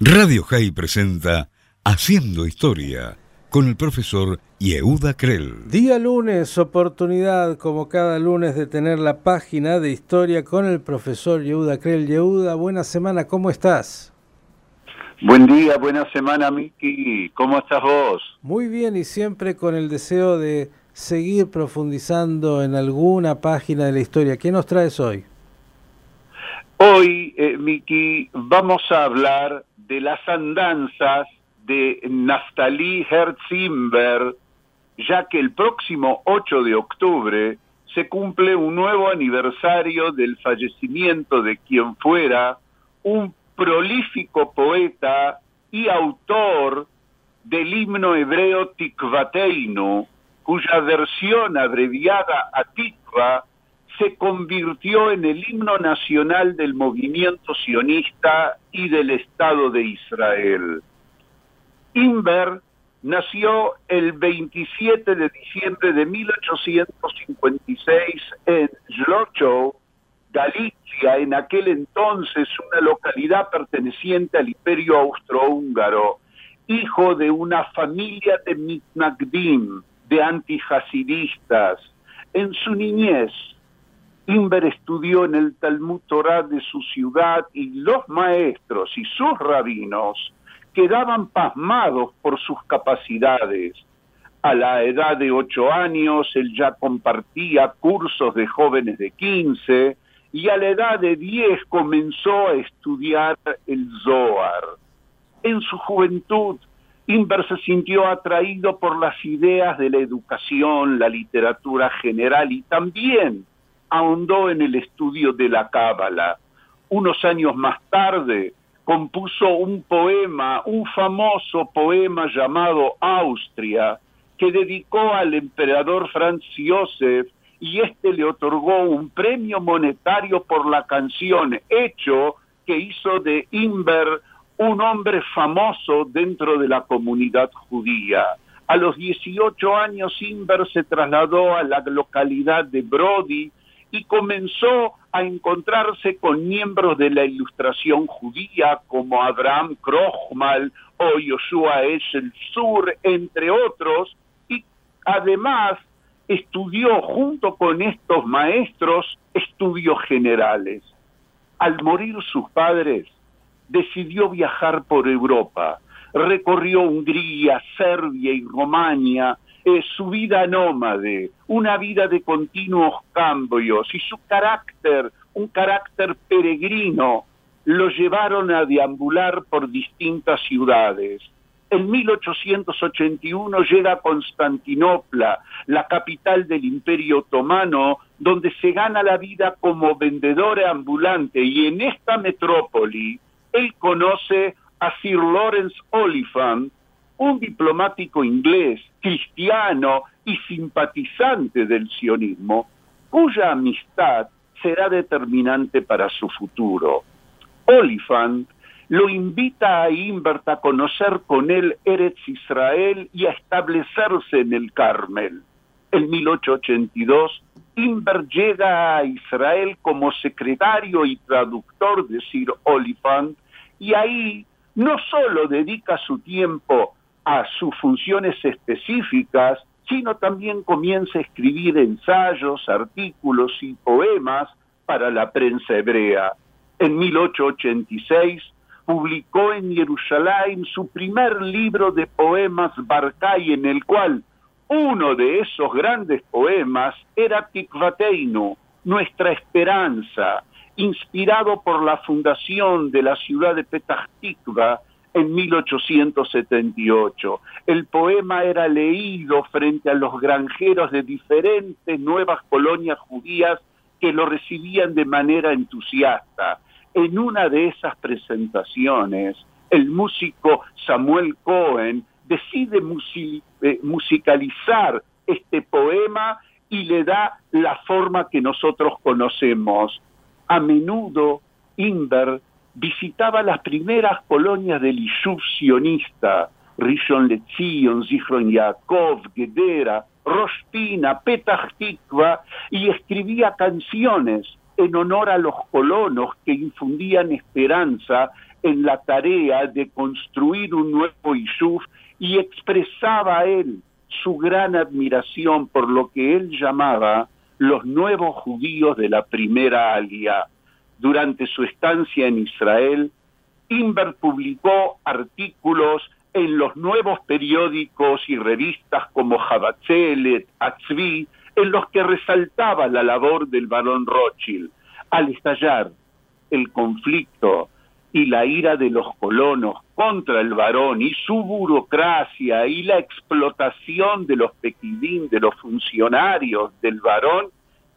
Radio High presenta Haciendo Historia con el profesor Yehuda Krell. Día lunes, oportunidad como cada lunes de tener la página de historia con el profesor Yehuda Krell. Yehuda, buena semana, ¿cómo estás? Buen día, buena semana, Miki. ¿Cómo estás vos? Muy bien y siempre con el deseo de seguir profundizando en alguna página de la historia. ¿Qué nos traes hoy? Hoy, eh, Miki, vamos a hablar de las andanzas de Naftali Herzimber, ya que el próximo 8 de octubre se cumple un nuevo aniversario del fallecimiento de quien fuera un prolífico poeta y autor del himno hebreo Tikvateinu, cuya versión abreviada a Tikva se convirtió en el himno nacional del movimiento sionista y del Estado de Israel. Inver nació el 27 de diciembre de 1856 en Zlochow, Galicia, en aquel entonces una localidad perteneciente al Imperio Austrohúngaro, hijo de una familia de mitnagdim, de antijasidistas. En su niñez, Inver estudió en el Talmud Torah de su ciudad y los maestros y sus rabinos quedaban pasmados por sus capacidades. A la edad de ocho años él ya compartía cursos de jóvenes de quince y a la edad de diez comenzó a estudiar el Zohar. En su juventud, Inver se sintió atraído por las ideas de la educación, la literatura general y también ahondó en el estudio de la Cábala. Unos años más tarde compuso un poema, un famoso poema llamado Austria, que dedicó al emperador Franz Josef y este le otorgó un premio monetario por la canción, hecho que hizo de Inver un hombre famoso dentro de la comunidad judía. A los 18 años Inver se trasladó a la localidad de Brody, y comenzó a encontrarse con miembros de la ilustración judía como Abraham Krochmal o Yoshua Eshel Sur, entre otros, y además estudió junto con estos maestros estudios generales. Al morir sus padres, decidió viajar por Europa, recorrió Hungría, Serbia y Su vida nómade, una vida de continuos cambios y su carácter, un carácter peregrino, lo llevaron a deambular por distintas ciudades. En 1881 llega a Constantinopla, la capital del Imperio Otomano, donde se gana la vida como vendedor ambulante y en esta metrópoli él conoce a Sir Lawrence Oliphant, un diplomático inglés, cristiano y simpatizante del sionismo, cuya amistad será determinante para su futuro. Oliphant lo invita a Imbert a conocer con él Eretz Israel y a establecerse en el Carmel. En 1882, Imbert llega a Israel como secretario y traductor de Sir Oliphant y ahí no solo dedica su tiempo a sus funciones específicas, sino también comienza a escribir ensayos, artículos y poemas para la prensa hebrea. En 1886 publicó en Jerusalén su primer libro de poemas Barcay, en el cual uno de esos grandes poemas era Tikvateinu, nuestra esperanza, inspirado por la fundación de la ciudad de Petah Tikva en 1878. El poema era leído frente a los granjeros de diferentes nuevas colonias judías que lo recibían de manera entusiasta. En una de esas presentaciones, el músico Samuel Cohen decide eh, musicalizar este poema y le da la forma que nosotros conocemos. A menudo Inver visitaba las primeras colonias del Ishuv sionista, Rishon LeZion, Zichron Yaakov, Gedera, Rospina, Petah Tikva, y escribía canciones en honor a los colonos que infundían esperanza en la tarea de construir un nuevo Yishuv y expresaba él su gran admiración por lo que él llamaba los nuevos judíos de la primera alia. Durante su estancia en Israel, Inver publicó artículos en los nuevos periódicos y revistas como Jabatzelet, Atzvi, en los que resaltaba la labor del barón Rothschild. Al estallar el conflicto y la ira de los colonos contra el varón y su burocracia y la explotación de los pequidín, de los funcionarios del varón,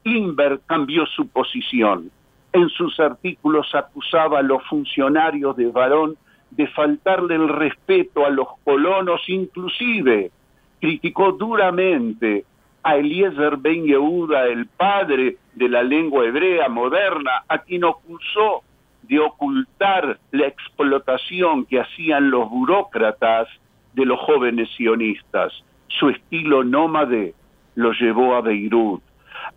Inver cambió su posición. En sus artículos acusaba a los funcionarios de varón de faltarle el respeto a los colonos, inclusive criticó duramente a Eliezer Ben Yehuda, el padre de la lengua hebrea moderna, a quien acusó de ocultar la explotación que hacían los burócratas de los jóvenes sionistas. Su estilo nómade lo llevó a Beirut.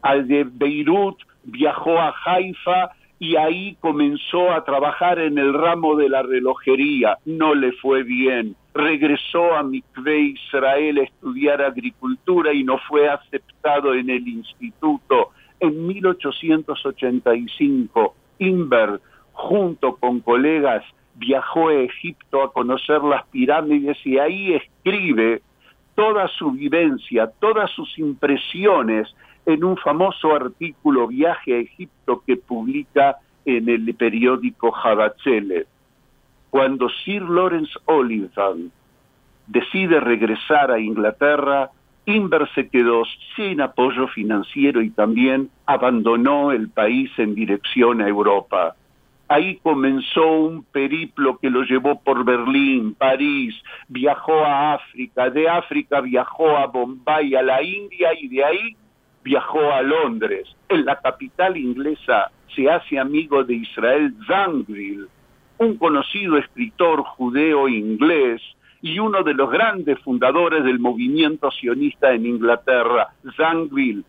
Al de Beirut viajó a Haifa y ahí comenzó a trabajar en el ramo de la relojería. No le fue bien. Regresó a Mikve Israel a estudiar agricultura y no fue aceptado en el instituto. En 1885, Inver, junto con colegas, viajó a Egipto a conocer las pirámides y ahí escribe toda su vivencia, todas sus impresiones en un famoso artículo Viaje a Egipto que publica en el periódico Habatzele. Cuando Sir Lawrence Oliphant decide regresar a Inglaterra, Inver se quedó sin apoyo financiero y también abandonó el país en dirección a Europa. Ahí comenzó un periplo que lo llevó por Berlín, París, viajó a África, de África viajó a Bombay, a la India y de ahí viajó a Londres. En la capital inglesa se hace amigo de Israel Zangwill, un conocido escritor judeo inglés y uno de los grandes fundadores del movimiento sionista en Inglaterra. Zangwill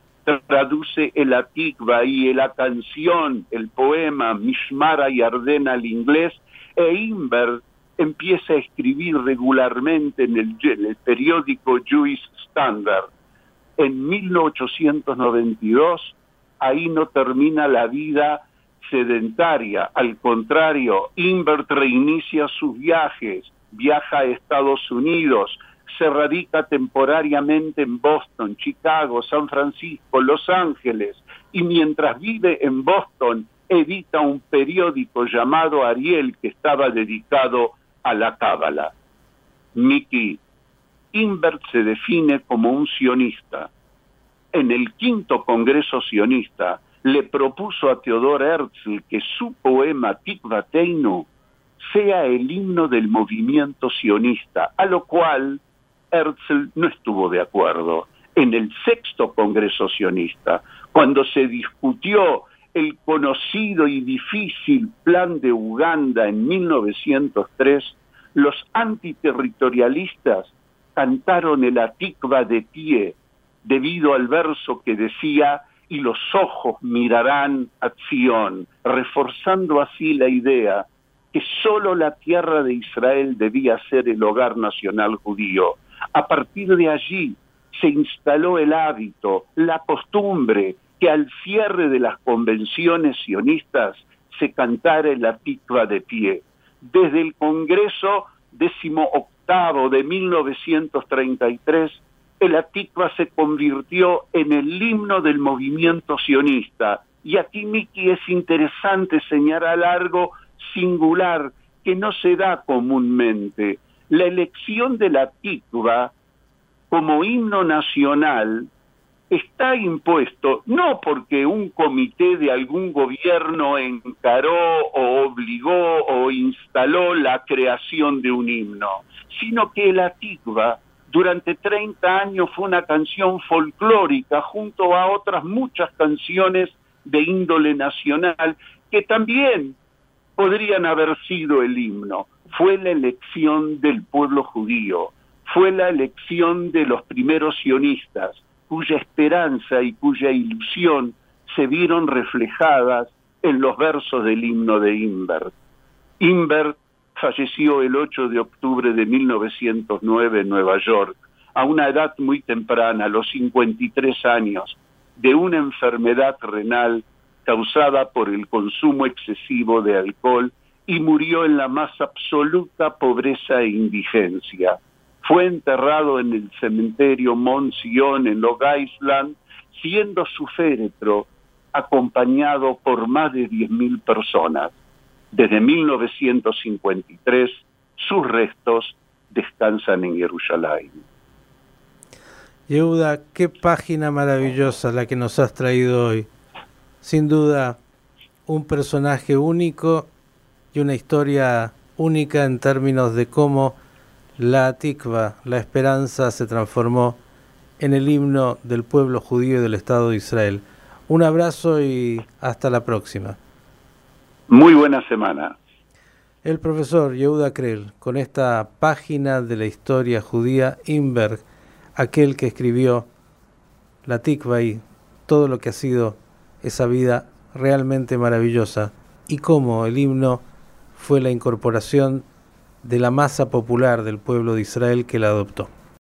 traduce el Atikva y la canción, el poema Mishmara y Ardena al inglés, e Inver empieza a escribir regularmente en el, en el periódico Jewish Standard en 1892, ahí no termina la vida sedentaria, al contrario, Invert reinicia sus viajes, viaja a Estados Unidos, se radica temporariamente en Boston, Chicago, San Francisco, Los Ángeles, y mientras vive en Boston, edita un periódico llamado Ariel que estaba dedicado a la cábala. Mickey Invert se define como un sionista. En el quinto Congreso sionista le propuso a Theodor Herzl que su poema Tikvateinu sea el himno del movimiento sionista, a lo cual Herzl no estuvo de acuerdo. En el sexto Congreso sionista, cuando se discutió el conocido y difícil plan de Uganda en 1903, los antiterritorialistas cantaron el Atikva de pie debido al verso que decía y los ojos mirarán a Sion, reforzando así la idea que sólo la tierra de Israel debía ser el hogar nacional judío. A partir de allí se instaló el hábito, la costumbre que al cierre de las convenciones sionistas se cantara el Atikva de pie. Desde el Congreso décimo de 1933, el Atikva se convirtió en el himno del movimiento sionista. Y aquí, Miki, es interesante señalar algo singular que no se da comúnmente. La elección del Atikva como himno nacional está impuesto no porque un comité de algún gobierno encaró o obligó o instaló la creación de un himno, sino que el Atikva durante 30 años fue una canción folclórica junto a otras muchas canciones de índole nacional que también podrían haber sido el himno. Fue la elección del pueblo judío, fue la elección de los primeros sionistas, cuya esperanza y cuya ilusión se vieron reflejadas en los versos del himno de Inver. Inver falleció el 8 de octubre de 1909 en Nueva York, a una edad muy temprana, a los 53 años, de una enfermedad renal causada por el consumo excesivo de alcohol y murió en la más absoluta pobreza e indigencia. Fue enterrado en el cementerio Mont Sion en Long Island, siendo su féretro acompañado por más de 10.000 personas. Desde 1953, sus restos descansan en Jerusalén. Yehuda, qué página maravillosa la que nos has traído hoy. Sin duda, un personaje único y una historia única en términos de cómo la tikva, la esperanza, se transformó en el himno del pueblo judío y del Estado de Israel. Un abrazo y hasta la próxima. Muy buena semana. El profesor Yehuda Krell, con esta página de la historia judía, Inberg, aquel que escribió la Tikva y todo lo que ha sido esa vida realmente maravillosa y cómo el himno fue la incorporación de la masa popular del pueblo de Israel que la adoptó.